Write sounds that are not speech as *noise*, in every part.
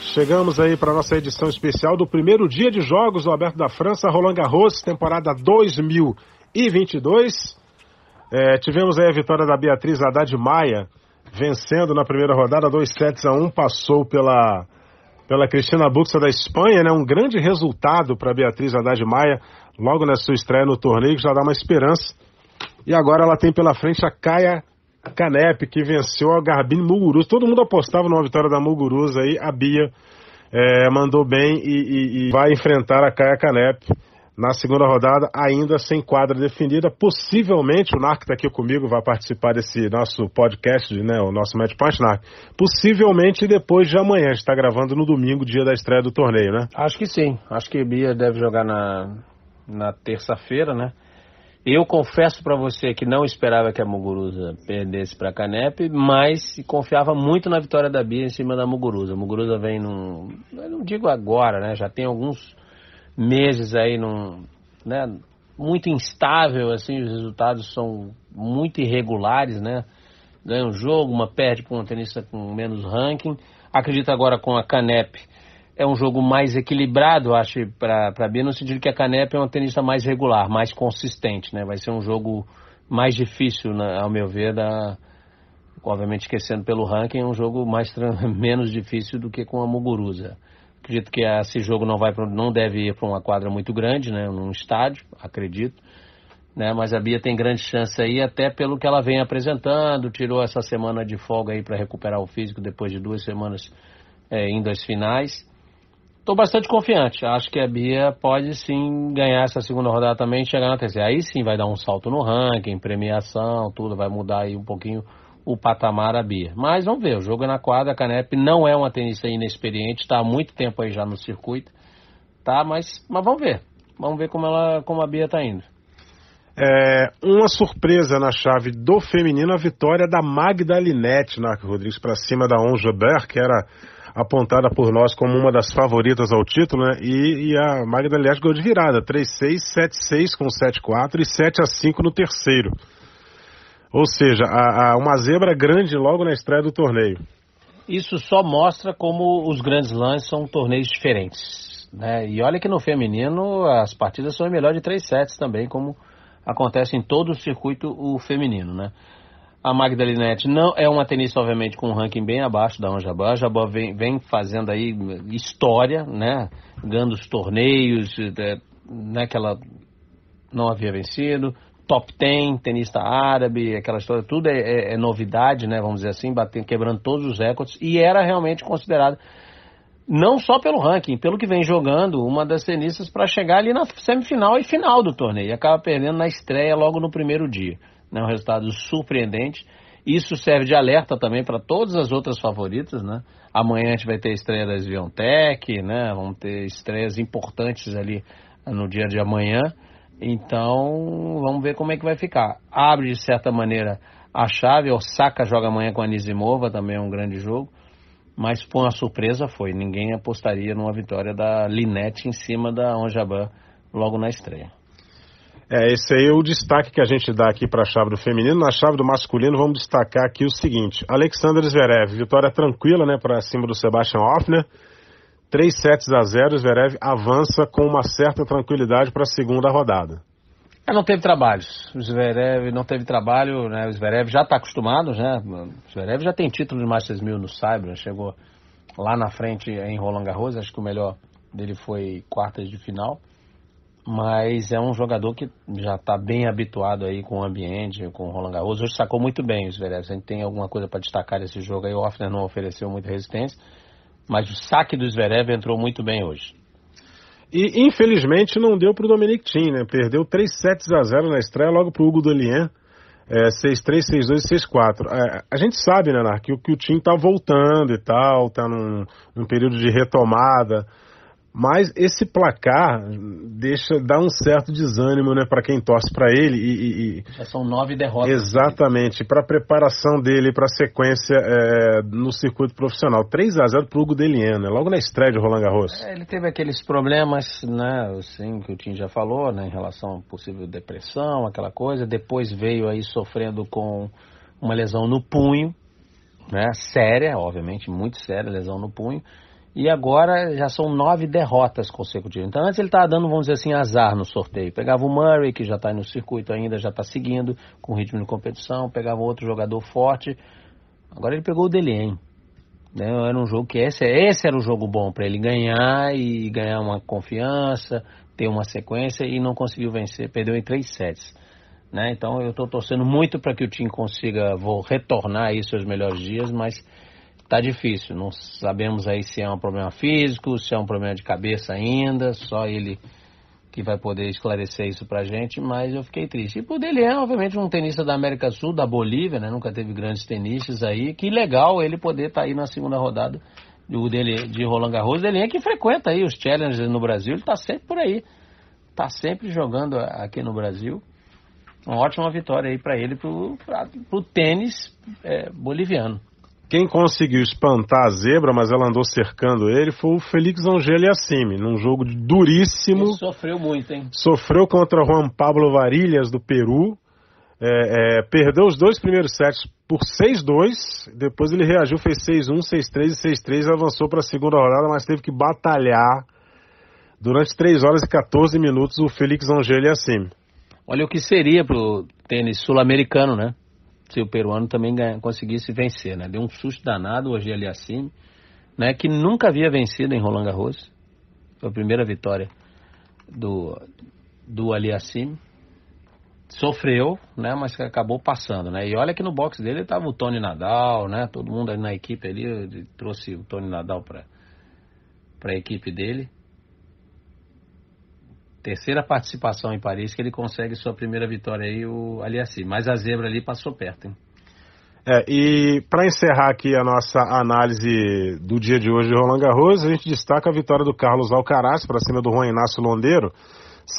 Chegamos aí para nossa edição especial do primeiro dia de jogos do Aberto da França, Roland Garros, temporada 2022. É, tivemos aí a vitória da Beatriz Haddad Maia, vencendo na primeira rodada, 2 sets a 1, passou pela, pela Cristina Buxa da Espanha, né? Um grande resultado para Beatriz Haddad Maia, logo na sua estreia no torneio, que já dá uma esperança. E agora ela tem pela frente a Caia Canep, que venceu a Garbine Muguruza. Todo mundo apostava numa vitória da Muguruza aí, a Bia é, mandou bem e, e, e, vai enfrentar a Caia Canep na segunda rodada, ainda sem quadra definida. Possivelmente, o Narc está aqui comigo, vai participar desse nosso podcast, né, o nosso Match Point, Narc. Possivelmente depois de amanhã, a gente está gravando no domingo, dia da estreia do torneio, né? Acho que sim. Acho que Bia deve jogar na, na terça-feira, né? Eu confesso para você que não esperava que a Muguruza perdesse para a Canep, mas confiava muito na vitória da Bia em cima da Muguruza. A Muguruza vem num. Eu não digo agora, né? Já tem alguns meses aí num. Né, muito instável, assim, os resultados são muito irregulares, né? Ganha um jogo, uma perde para um tenista com menos ranking. Acredito agora com a Canep é um jogo mais equilibrado, acho, para Bia, no sentido que a Canep é uma tenista mais regular, mais consistente, né? Vai ser um jogo mais difícil, né, ao meu ver, da, obviamente esquecendo pelo ranking, é um jogo mais *laughs* menos difícil do que com a Muguruza. Acredito que esse jogo não vai pra, não deve ir para uma quadra muito grande, né? Num estádio, acredito. Né, mas a Bia tem grande chance aí, até pelo que ela vem apresentando. Tirou essa semana de folga aí para recuperar o físico depois de duas semanas é, indo às finais. Estou bastante confiante. Acho que a Bia pode sim ganhar essa segunda rodada também e chegar na terceira. Aí sim vai dar um salto no ranking, premiação, tudo, vai mudar aí um pouquinho o patamar a Bia. Mas vamos ver, o jogo é na quadra, a Canep não é uma tenista inexperiente, está há muito tempo aí já no circuito, tá? Mas, mas vamos ver. Vamos ver como, ela, como a Bia está indo. É, uma surpresa na chave do feminino, a vitória da Magda Linette, Narco Rodrigues, para cima da Onja Ber, que era apontada por nós como uma das favoritas ao título, né? E, e a Magda, aliás, ganhou de virada, 3-6, 7-6 com 7-4 e 7-5 no terceiro. Ou seja, a, a, uma zebra grande logo na estreia do torneio. Isso só mostra como os grandes lãs são torneios diferentes. Né? E olha que no feminino as partidas são melhor de 3 sets também, como acontece em todo o circuito o feminino, né? A Magdalinete não é uma tenista, obviamente, com um ranking bem abaixo da Anjabá. A Anjabá vem, vem fazendo aí história, né? Ganhando os torneios, é, né? Que ela não havia vencido. Top 10, tenista árabe, aquela história, tudo é, é, é novidade, né? Vamos dizer assim, batendo, quebrando todos os recordes. E era realmente considerada, não só pelo ranking, pelo que vem jogando, uma das tenistas para chegar ali na semifinal e final do torneio. E acaba perdendo na estreia logo no primeiro dia né, um resultado surpreendente. Isso serve de alerta também para todas as outras favoritas, né? Amanhã a gente vai ter a estreia da Sviontech, né? Vamos ter estreias importantes ali no dia de amanhã. Então, vamos ver como é que vai ficar. Abre, de certa maneira, a chave. Osaka joga amanhã com a Nizimova, também é um grande jogo. Mas, por uma surpresa, foi. Ninguém apostaria numa vitória da Linette em cima da Onjaban logo na estreia. É, esse aí é o destaque que a gente dá aqui para a chave do feminino. Na chave do masculino, vamos destacar aqui o seguinte: Alexander Zverev, vitória tranquila, né, para cima do Sebastian Hoffner. 3 sets a 0, Zverev avança com uma certa tranquilidade para a segunda rodada. É, não teve trabalhos. O Zverev não teve trabalho, né? O Zverev já está acostumado, né? O Zverev já tem título de Masters 1000 no Cyber, chegou lá na frente em Roland Garros, acho que o melhor dele foi quartas de final mas é um jogador que já está bem habituado aí com o ambiente, com o Roland Garros. Hoje sacou muito bem os Zverev. A gente tem alguma coisa para destacar desse jogo aí. O Offner não ofereceu muita resistência, mas o saque do Zverev entrou muito bem hoje. E infelizmente não deu para o Dominic Thiem, né? Perdeu 3 sets a 0 na estreia, logo para o Hugo Dolien. é, 6-3, 6-2 e 6-4. É, a gente sabe, né, Nar, que, que o time tá voltando e tal, tá num, num período de retomada. Mas esse placar deixa dá um certo desânimo, né, para quem torce para ele e, e, já são nove derrotas. Exatamente, para a preparação dele para a sequência é, no circuito profissional. 3 a 0 para o Hugo Deliena, né, logo na estreia de Roland Garros. É, ele teve aqueles problemas, né, assim, que o Tim já falou, né, em relação a possível depressão, aquela coisa. Depois veio aí sofrendo com uma lesão no punho, né, séria, obviamente, muito séria, lesão no punho e agora já são nove derrotas consecutivas. Então antes ele estava dando, vamos dizer assim, azar no sorteio. Pegava o Murray, que já está no circuito ainda, já está seguindo com ritmo de competição, pegava outro jogador forte. Agora ele pegou o Delien. Né? Era um jogo que esse, esse era o jogo bom para ele ganhar e ganhar uma confiança, ter uma sequência e não conseguiu vencer, perdeu em três sets. Né? Então eu estou torcendo muito para que o time consiga vou retornar aí seus melhores dias, mas tá difícil. Não sabemos aí se é um problema físico, se é um problema de cabeça ainda, só ele que vai poder esclarecer isso pra gente, mas eu fiquei triste. E por dele é, obviamente, um tenista da América Sul, da Bolívia, né? Nunca teve grandes tenistas aí. Que legal ele poder estar tá aí na segunda rodada do dele, de Roland Garros. Ele é que frequenta aí os challenges no Brasil, ele tá sempre por aí. Tá sempre jogando aqui no Brasil. Uma ótima vitória aí para ele, pro, pra, pro tênis é, boliviano. Quem conseguiu espantar a zebra, mas ela andou cercando ele, foi o Felix Angel Assimi, num jogo duríssimo. Ele sofreu muito, hein? Sofreu contra Juan Pablo Varilhas, do Peru. É, é, perdeu os dois primeiros sets por 6-2. Depois ele reagiu, fez 6-1, 6-3 e 6-3. Avançou para a segunda rodada, mas teve que batalhar durante 3 horas e 14 minutos o Felix Angel Assimi. Olha o que seria pro tênis sul-americano, né? Se o peruano também ganha, conseguisse vencer, né? Deu um susto danado hoje ali assim, né? Que nunca havia vencido em Roland Garros. Foi a primeira vitória do do Aliassim. Sofreu, né? Mas acabou passando, né? E olha que no box dele estava o Tony Nadal, né? Todo mundo ali na equipe ali trouxe o Tony Nadal para para a equipe dele terceira participação em Paris que ele consegue sua primeira vitória aí, o Aliassi. Mas a zebra ali passou perto, hein? É, e para encerrar aqui a nossa análise do dia de hoje de Roland Garros, a gente destaca a vitória do Carlos Alcaraz para cima do Juan Inácio Londeiro,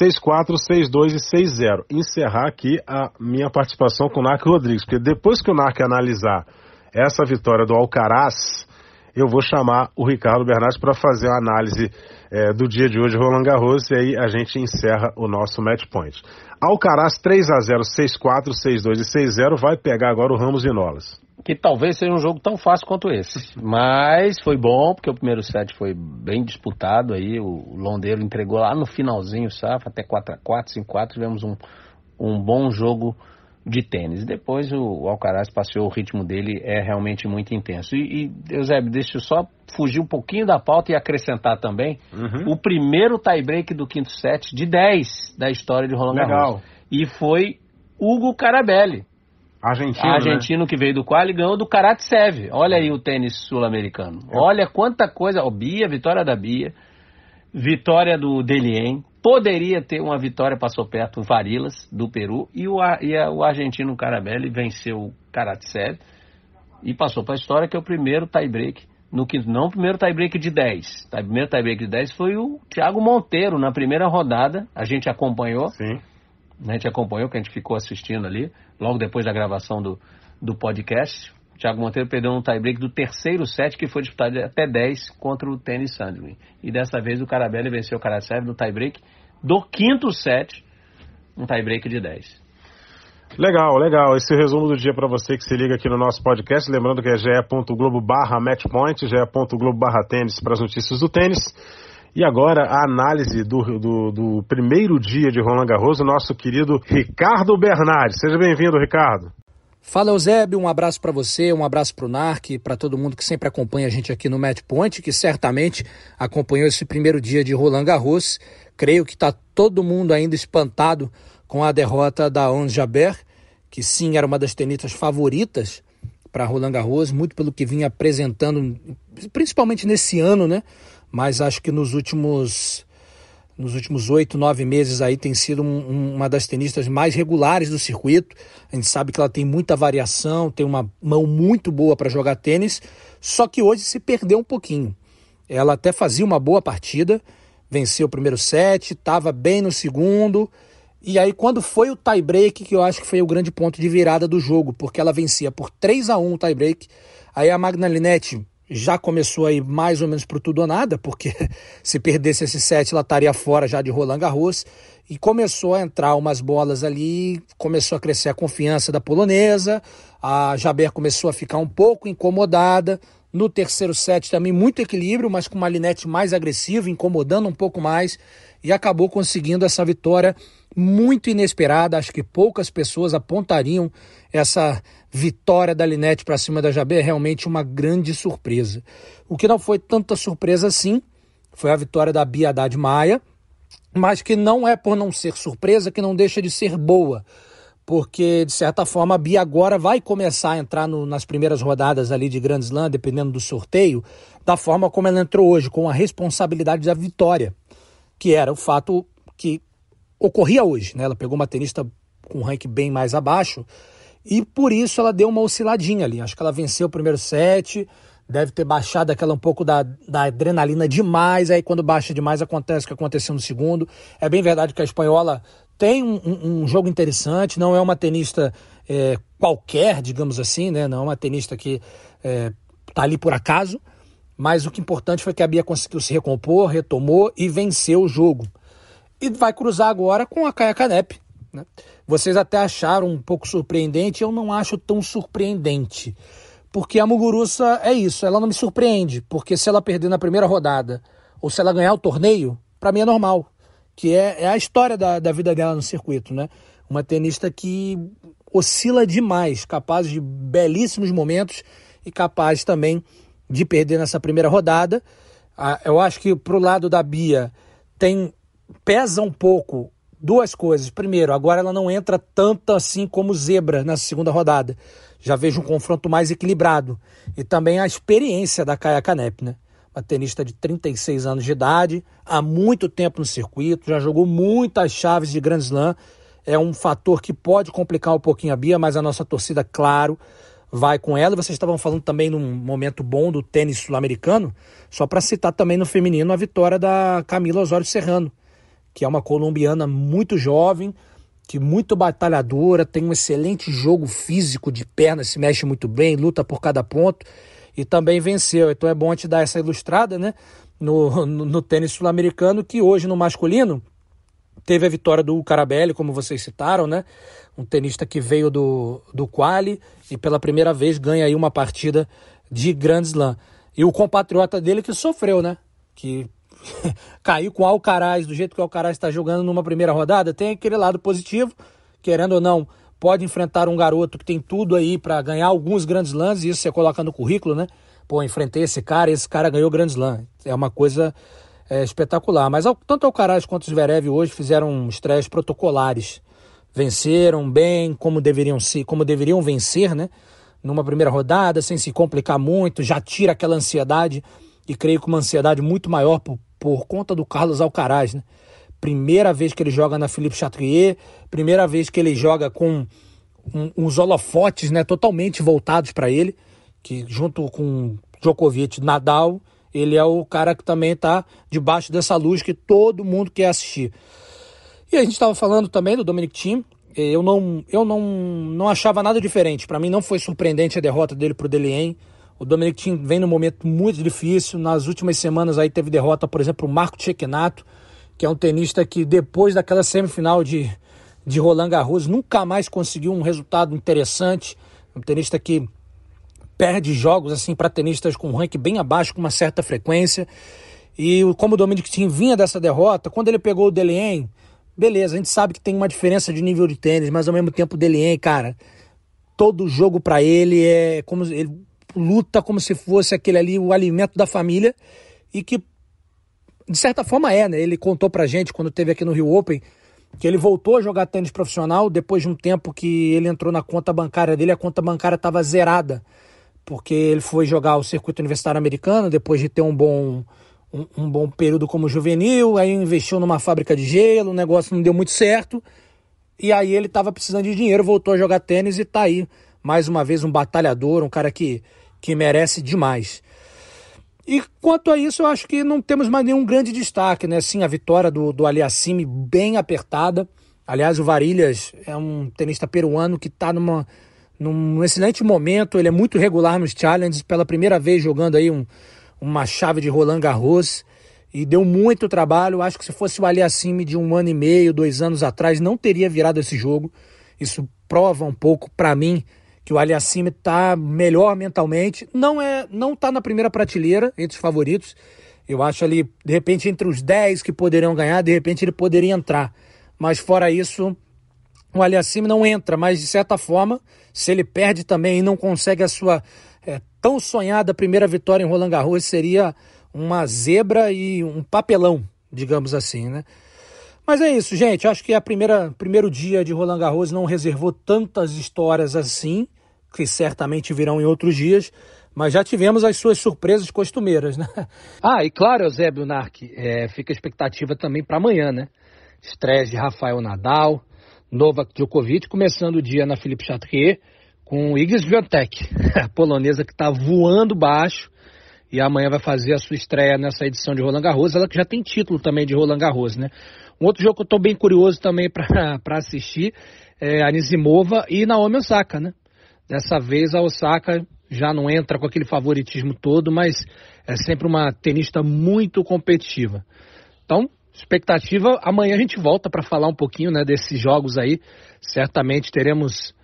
6-4, 6-2 e 6-0. Encerrar aqui a minha participação com o Narc Rodrigues, porque depois que o Narc analisar essa vitória do Alcaraz, eu vou chamar o Ricardo Bernardes para fazer a análise é, do dia de hoje, Roland Garros, e aí a gente encerra o nosso match point. Alcaraz 3 a 0 6-4, 6-2 e 6-0 vai pegar agora o Ramos e Nolas. Que talvez seja um jogo tão fácil quanto esse. Mas foi bom, porque o primeiro set foi bem disputado aí. O Londeiro entregou lá no finalzinho, sabe? Até 4x4, 5x4, tivemos um, um bom jogo de tênis. Depois o Alcaraz passeou, o ritmo dele é realmente muito intenso. E, e Eusébio, deixa eu só fugir um pouquinho da pauta e acrescentar também uhum. o primeiro tie-break do quinto set de 10 da história de Roland Garros. E foi Hugo Carabelli. Argentino, Argentino né? que veio do qual e ganhou do Karatsev. Olha aí o tênis sul-americano. É. Olha quanta coisa. O Bia, vitória da Bia. Vitória do Delien. Poderia ter uma vitória, passou perto o Varilas, do Peru, e o, e a, o argentino Carabelli venceu o Karatsev e passou para a história que é o primeiro tie-break no quinto, não o primeiro tie-break de 10. O primeiro tie-break de 10 foi o Thiago Monteiro na primeira rodada, a gente acompanhou. Sim. A gente acompanhou, que a gente ficou assistindo ali, logo depois da gravação do, do podcast. Thiago Monteiro perdeu um tie-break do terceiro set, que foi disputado até 10 contra o Tennis Sandwich. E dessa vez o Carabelli venceu o Karasev no tie-break do quinto set, um tie-break de 10. Legal, legal. Esse resumo do dia para você que se liga aqui no nosso podcast. Lembrando que é ge.globo barra matchpoint, ge.globo barra tênis para as notícias do tênis. E agora a análise do, do, do, primeiro dia de Roland Garros, o nosso querido Ricardo Bernardi. Seja bem-vindo, Ricardo. Fala Eusébio, um abraço para você, um abraço para o NARC, para todo mundo que sempre acompanha a gente aqui no Match Point, que certamente acompanhou esse primeiro dia de Roland Garros. Creio que está todo mundo ainda espantado com a derrota da Ons Jabeur, que sim era uma das tenistas favoritas para Roland Garros, muito pelo que vinha apresentando, principalmente nesse ano, né? Mas acho que nos últimos nos últimos oito, nove meses aí tem sido um, uma das tenistas mais regulares do circuito. A gente sabe que ela tem muita variação, tem uma mão muito boa para jogar tênis, só que hoje se perdeu um pouquinho. Ela até fazia uma boa partida, venceu o primeiro set, estava bem no segundo. E aí, quando foi o tie-break, que eu acho que foi o grande ponto de virada do jogo, porque ela vencia por 3 a 1 o tie-break. Aí a Magna Linette já começou aí mais ou menos pro tudo ou nada, porque *laughs* se perdesse esse set ela estaria fora já de Roland Garros, e começou a entrar umas bolas ali, começou a crescer a confiança da polonesa, a Jaber começou a ficar um pouco incomodada, no terceiro set também muito equilíbrio, mas com uma Linette mais agressiva, incomodando um pouco mais, e acabou conseguindo essa vitória muito inesperada, acho que poucas pessoas apontariam essa vitória da Linette para cima da Jabé, realmente uma grande surpresa. O que não foi tanta surpresa assim foi a vitória da Bia Haddad Maia, mas que não é por não ser surpresa que não deixa de ser boa, porque de certa forma a Bia agora vai começar a entrar no, nas primeiras rodadas ali de Grand Slam, dependendo do sorteio, da forma como ela entrou hoje, com a responsabilidade da vitória, que era o fato que ocorria hoje, né? Ela pegou uma tenista com um ranking bem mais abaixo, e por isso ela deu uma osciladinha ali. Acho que ela venceu o primeiro set, deve ter baixado aquela um pouco da, da adrenalina demais. Aí quando baixa demais acontece o que aconteceu no segundo. É bem verdade que a espanhola tem um, um, jogo interessante, não é uma tenista é, qualquer, digamos assim, né? Não é uma tenista que é, tá ali por acaso. Mas o que é importante foi que a Bia conseguiu se recompor, retomou e venceu o jogo. E vai cruzar agora com a Kaya Kanep, né? Vocês até acharam um pouco surpreendente, eu não acho tão surpreendente. Porque a Muguruça é isso, ela não me surpreende. Porque se ela perder na primeira rodada, ou se ela ganhar o torneio, para mim é normal. Que é, é a história da, da vida dela no circuito, né? Uma tenista que oscila demais, capaz de belíssimos momentos e capaz também de perder nessa primeira rodada. Eu acho que pro lado da Bia tem pesa um pouco duas coisas. Primeiro, agora ela não entra tanto assim como zebra nessa segunda rodada. Já vejo um confronto mais equilibrado. E também a experiência da Kaya Kanep, né? Uma tenista de 36 anos de idade, há muito tempo no circuito, já jogou muitas chaves de Grand Slam. É um fator que pode complicar um pouquinho a Bia, mas a nossa torcida, claro, vai com ela. Vocês estavam falando também num momento bom do tênis sul-americano, só para citar também no feminino a vitória da Camila Osório Serrano, que é uma colombiana muito jovem, que muito batalhadora, tem um excelente jogo físico de perna, se mexe muito bem, luta por cada ponto e também venceu. Então é bom te dar essa ilustrada, né? No, no, no tênis sul-americano, que hoje no masculino teve a vitória do Carabelli, como vocês citaram, né? Um tenista que veio do, do quali e pela primeira vez ganha aí uma partida de Grand Slam. E o compatriota dele que sofreu, né? Que *laughs* caiu com o Alcaraz do jeito que o Alcaraz está jogando numa primeira rodada, tem aquele lado positivo, querendo ou não, pode enfrentar um garoto que tem tudo aí para ganhar alguns grandes lances, isso você coloca no currículo, né? Pô, enfrentei esse cara, esse cara ganhou grandes lances. É uma coisa é, espetacular. Mas tanto o Alcaraz quanto o Zverev hoje fizeram estreias protocolares. Venceram bem, como deveriam se, como deveriam vencer, né? Numa primeira rodada, sem se complicar muito, já tira aquela ansiedade e creio que uma ansiedade muito maior por, por conta do Carlos Alcaraz, né? Primeira vez que ele joga na Philippe Chatrier, primeira vez que ele joga com um, uns holofotes né, totalmente voltados para ele, que junto com Djokovic, Nadal, ele é o cara que também está debaixo dessa luz que todo mundo quer assistir. E a gente estava falando também do Dominic Thiem, eu não, eu não, não achava nada diferente. Para mim não foi surpreendente a derrota dele para o Delien. O Dominic Thiem vem num momento muito difícil. Nas últimas semanas aí teve derrota, por exemplo, o Marco Cecchinato, que é um tenista que depois daquela semifinal de, de Roland Garros nunca mais conseguiu um resultado interessante. Um tenista que perde jogos assim para tenistas com um ranking bem abaixo com uma certa frequência. E como o Dominic Thiem vinha dessa derrota, quando ele pegou o Delien, beleza, a gente sabe que tem uma diferença de nível de tênis, mas ao mesmo tempo o Delien, cara, todo jogo para ele é como ele luta como se fosse aquele ali o alimento da família e que de certa forma é, né? Ele contou pra gente quando teve aqui no Rio Open que ele voltou a jogar tênis profissional depois de um tempo que ele entrou na conta bancária dele, a conta bancária estava zerada, porque ele foi jogar o circuito universitário americano depois de ter um bom um, um, bom período como juvenil, aí investiu numa fábrica de gelo, o negócio não deu muito certo. E aí ele estava precisando de dinheiro, voltou a jogar tênis e está aí, mais uma vez, um batalhador, um cara que, que merece demais. E quanto a isso, eu acho que não temos mais nenhum grande destaque, né? Sim, a vitória do, do Aliassime bem apertada. Aliás, o Varilhas é um tenista peruano que está numa, num excelente momento. Ele é muito regular nos challenges, pela primeira vez jogando aí um, uma chave de Roland Garros e deu muito trabalho. Acho que se fosse o Aliassime de um ano e meio, dois anos atrás, não teria virado esse jogo. Isso prova um pouco para mim que o Aliassime está melhor mentalmente. Não é, não tá na primeira prateleira entre os favoritos. Eu acho ali, de repente, entre os 10 que poderiam ganhar, de repente ele poderia entrar. Mas fora isso, o Aliassime não entra, mas de certa forma, se ele perde também e não consegue a sua é, tão sonhada primeira vitória em Roland Garros, seria uma zebra e um papelão, digamos assim, né? Mas é isso, gente. Acho que a primeira primeiro dia de Roland Garros não reservou tantas histórias assim que certamente virão em outros dias, mas já tivemos as suas surpresas costumeiras, né? *laughs* Ah, e claro, Eusébio Nark, é, fica a expectativa também para amanhã, né? Estreia de Rafael Nadal, Novak Djokovic, começando o dia na Philippe Chatrier com Iga Swiatek, *laughs* a polonesa que está voando baixo e amanhã vai fazer a sua estreia nessa edição de Roland Garros, ela que já tem título também de Roland Garros, né? Um outro jogo que eu estou bem curioso também para *laughs* assistir é a Nizimova e Naomi Osaka, né? Dessa vez a Osaka já não entra com aquele favoritismo todo, mas é sempre uma tenista muito competitiva. Então, expectativa, amanhã a gente volta para falar um pouquinho né, desses jogos aí. Certamente teremos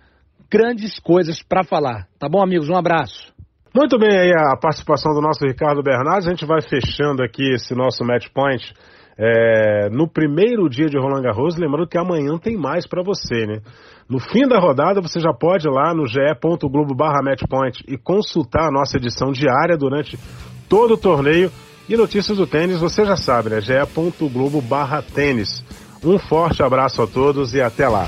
grandes coisas para falar. Tá bom, amigos? Um abraço. Muito bem aí a participação do nosso Ricardo Bernardes. A gente vai fechando aqui esse nosso match point é, no primeiro dia de Roland Garros, lembrando que amanhã tem mais para você, né? No fim da rodada, você já pode ir lá no ge.globo barra matchpoint e consultar a nossa edição diária durante todo o torneio. E notícias do tênis, você já sabe, né? ge.globo barra tênis. Um forte abraço a todos e até lá.